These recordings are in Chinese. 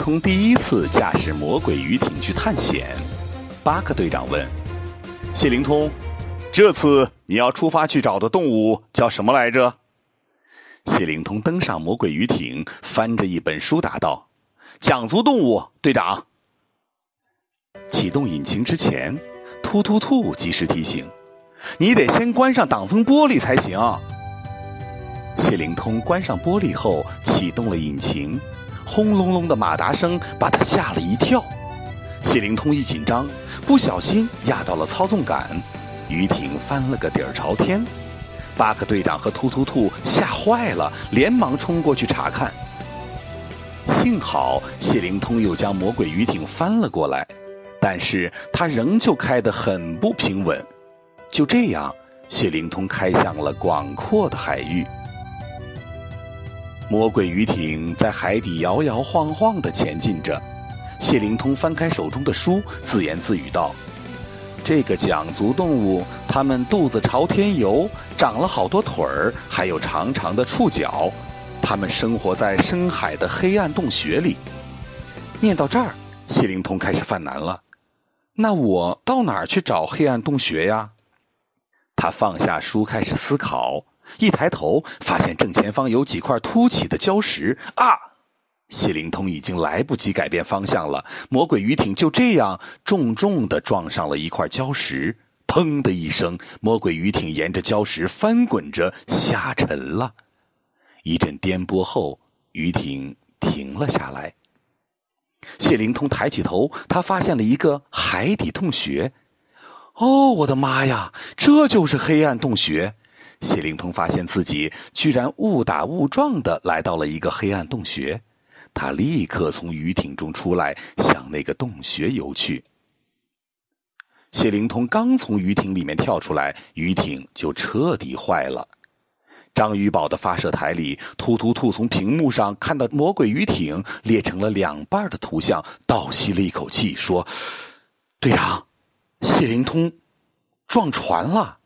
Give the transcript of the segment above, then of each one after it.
通第一次驾驶魔鬼鱼艇去探险。巴克队长问：“谢灵通，这次你要出发去找的动物叫什么来着？”谢灵通登上魔鬼鱼艇，翻着一本书答道：“讲足动物，队长。”启动引擎之前，突突兔及时提醒：“你得先关上挡风玻璃才行。”谢灵通关上玻璃后，启动了引擎。轰隆隆的马达声把他吓了一跳，谢灵通一紧张，不小心压到了操纵杆，鱼艇翻了个底儿朝天。巴克队长和突突兔吓坏了，连忙冲过去查看。幸好谢灵通又将魔鬼鱼艇翻了过来，但是他仍旧开得很不平稳。就这样，谢灵通开向了广阔的海域。魔鬼鱼艇在海底摇摇晃晃地前进着，谢灵通翻开手中的书，自言自语道：“这个桨足动物，它们肚子朝天游，长了好多腿儿，还有长长的触角。它们生活在深海的黑暗洞穴里。”念到这儿，谢灵通开始犯难了：“那我到哪儿去找黑暗洞穴呀？”他放下书，开始思考。一抬头，发现正前方有几块凸起的礁石啊！谢灵通已经来不及改变方向了，魔鬼鱼艇就这样重重地撞上了一块礁石，砰的一声，魔鬼鱼艇沿着礁石翻滚着下沉了。一阵颠簸后，鱼艇停了下来。谢灵通抬起头，他发现了一个海底洞穴。哦，我的妈呀，这就是黑暗洞穴！谢灵通发现自己居然误打误撞的来到了一个黑暗洞穴，他立刻从鱼艇中出来，向那个洞穴游去。谢灵通刚从鱼艇里面跳出来，鱼艇就彻底坏了。章鱼堡的发射台里，突突兔从屏幕上看到魔鬼鱼艇裂成了两半的图像，倒吸了一口气，说：“队长，谢灵通撞船了。”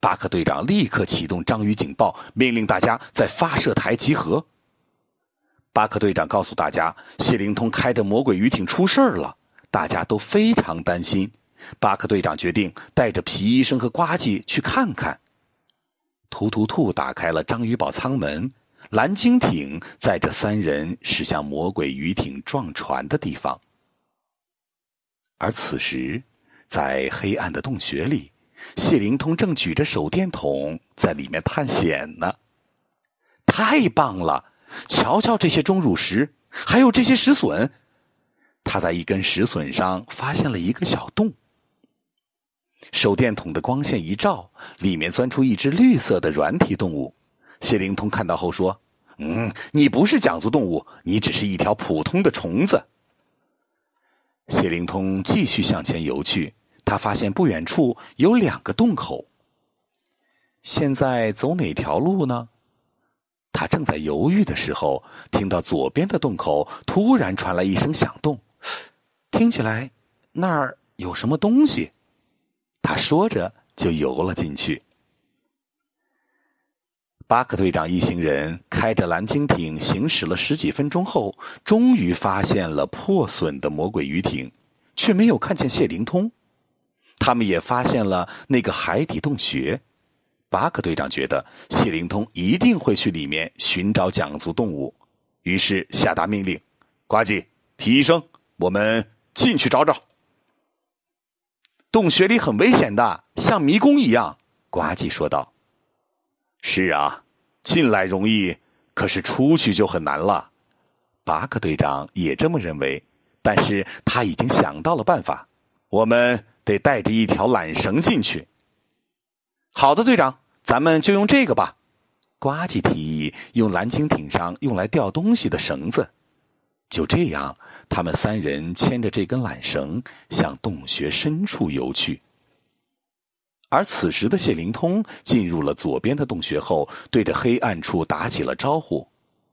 巴克队长立刻启动章鱼警报，命令大家在发射台集合。巴克队长告诉大家，谢灵通开着魔鬼鱼艇出事儿了，大家都非常担心。巴克队长决定带着皮医生和呱唧去看看。突突兔打开了章鱼堡舱门，蓝鲸艇载着三人驶向魔鬼鱼艇撞船的地方。而此时，在黑暗的洞穴里。谢灵通正举着手电筒在里面探险呢，太棒了！瞧瞧这些钟乳石，还有这些石笋。他在一根石笋上发现了一个小洞。手电筒的光线一照，里面钻出一只绿色的软体动物。谢灵通看到后说：“嗯，你不是讲足动物，你只是一条普通的虫子。”谢灵通继续向前游去。他发现不远处有两个洞口。现在走哪条路呢？他正在犹豫的时候，听到左边的洞口突然传来一声响动，听起来那儿有什么东西。他说着就游了进去。巴克队长一行人开着蓝鲸艇行驶了十几分钟后，终于发现了破损的魔鬼鱼艇，却没有看见谢灵通。他们也发现了那个海底洞穴，巴克队长觉得谢灵通一定会去里面寻找讲足动物，于是下达命令：“呱唧、皮医生，我们进去找找。”洞穴里很危险的，像迷宫一样。”呱唧说道。“是啊，进来容易，可是出去就很难了。”巴克队长也这么认为，但是他已经想到了办法，我们。得带着一条缆绳进去。好的，队长，咱们就用这个吧。呱唧提议用蓝蜻蜓上用来吊东西的绳子。就这样，他们三人牵着这根缆绳向洞穴深处游去。而此时的谢灵通进入了左边的洞穴后，对着黑暗处打起了招呼：“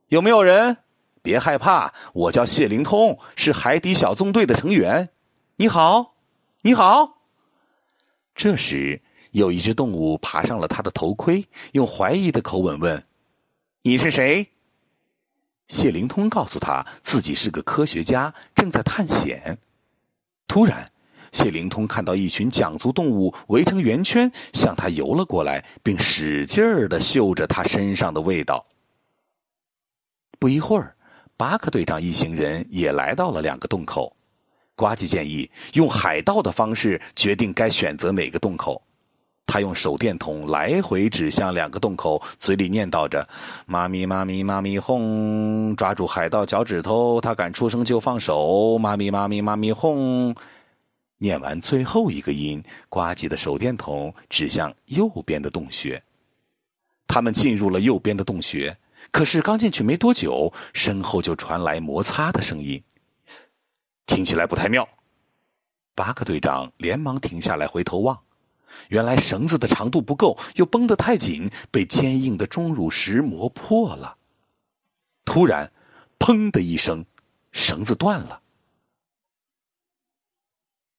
有没有人？别害怕，我叫谢灵通，是海底小纵队的成员。你好，你好。”这时，有一只动物爬上了他的头盔，用怀疑的口吻问：“你是谁？”谢灵通告诉他自己是个科学家，正在探险。突然，谢灵通看到一群桨足动物围成圆圈向他游了过来，并使劲儿的嗅着他身上的味道。不一会儿，巴克队长一行人也来到了两个洞口。呱唧建议用海盗的方式决定该选择哪个洞口。他用手电筒来回指向两个洞口，嘴里念叨着：“妈咪妈咪妈咪哄，抓住海盗脚趾头，他敢出声就放手。妈咪妈咪妈咪哄。”念完最后一个音，呱唧的手电筒指向右边的洞穴。他们进入了右边的洞穴，可是刚进去没多久，身后就传来摩擦的声音，听起来不太妙。巴克队长连忙停下来，回头望。原来绳子的长度不够，又绷得太紧，被坚硬的钟乳石磨破了。突然，砰的一声，绳子断了。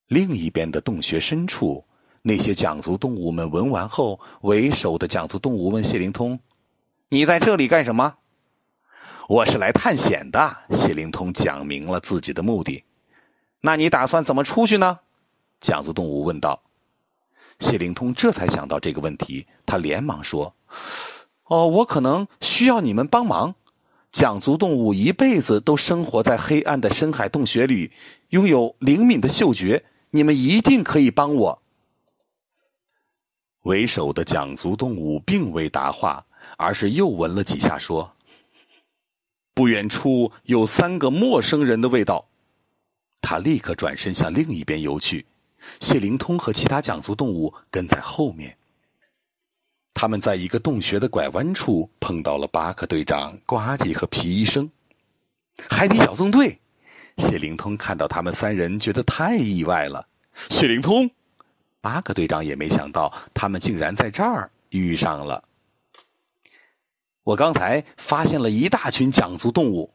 另一边的洞穴深处，那些桨足动物们闻完后，为首的桨足动物问谢灵通：“你在这里干什么？”“我是来探险的。”谢灵通讲明了自己的目的。“那你打算怎么出去呢？”桨足动物问道。谢灵通这才想到这个问题，他连忙说：“哦，我可能需要你们帮忙。桨足动物一辈子都生活在黑暗的深海洞穴里，拥有灵敏的嗅觉，你们一定可以帮我。”为首的桨足动物并未答话，而是又闻了几下，说：“不远处有三个陌生人的味道。”他立刻转身向另一边游去。谢灵通和其他讲足动物跟在后面。他们在一个洞穴的拐弯处碰到了巴克队长、呱唧和皮医生。海底小纵队，谢灵通看到他们三人，觉得太意外了。谢灵通，巴克队长也没想到他们竟然在这儿遇上了。我刚才发现了一大群讲足动物。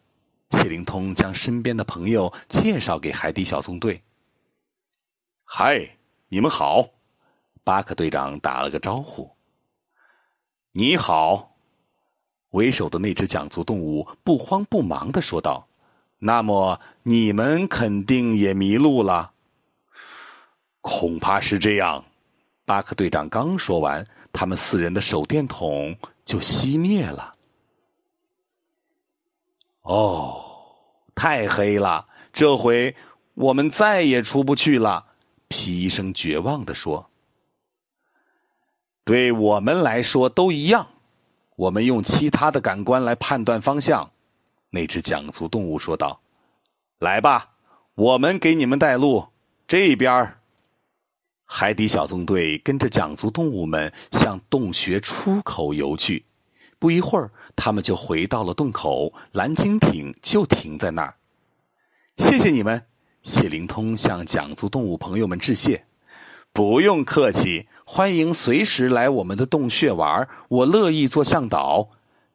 谢灵通将身边的朋友介绍给海底小纵队。嗨，你们好！巴克队长打了个招呼。你好，为首的那只讲足动物不慌不忙的说道：“那么你们肯定也迷路了。”恐怕是这样。巴克队长刚说完，他们四人的手电筒就熄灭了。哦，太黑了，这回我们再也出不去了。皮医生绝望的说：“对我们来说都一样，我们用其他的感官来判断方向。”那只桨足动物说道：“来吧，我们给你们带路。这边。”海底小纵队跟着桨足动物们向洞穴出口游去。不一会儿，他们就回到了洞口，蓝蜻蜓就停在那儿。谢谢你们。谢灵通向讲足动物朋友们致谢，不用客气，欢迎随时来我们的洞穴玩，我乐意做向导。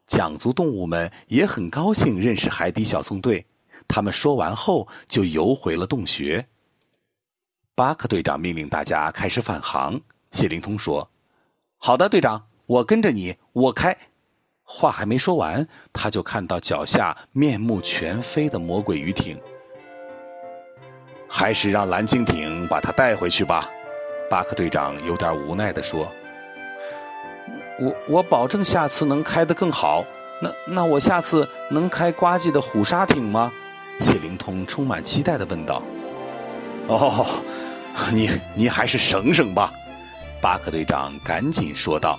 讲足动物们也很高兴认识海底小纵队，他们说完后就游回了洞穴。巴克队长命令大家开始返航。谢灵通说：“好的，队长，我跟着你，我开。”话还没说完，他就看到脚下面目全非的魔鬼鱼艇。还是让蓝鲸艇把它带回去吧，巴克队长有点无奈的说：“我我保证下次能开得更好。那那我下次能开呱唧的虎鲨艇吗？”谢灵通充满期待的问道。“哦，你你还是省省吧。”巴克队长赶紧说道。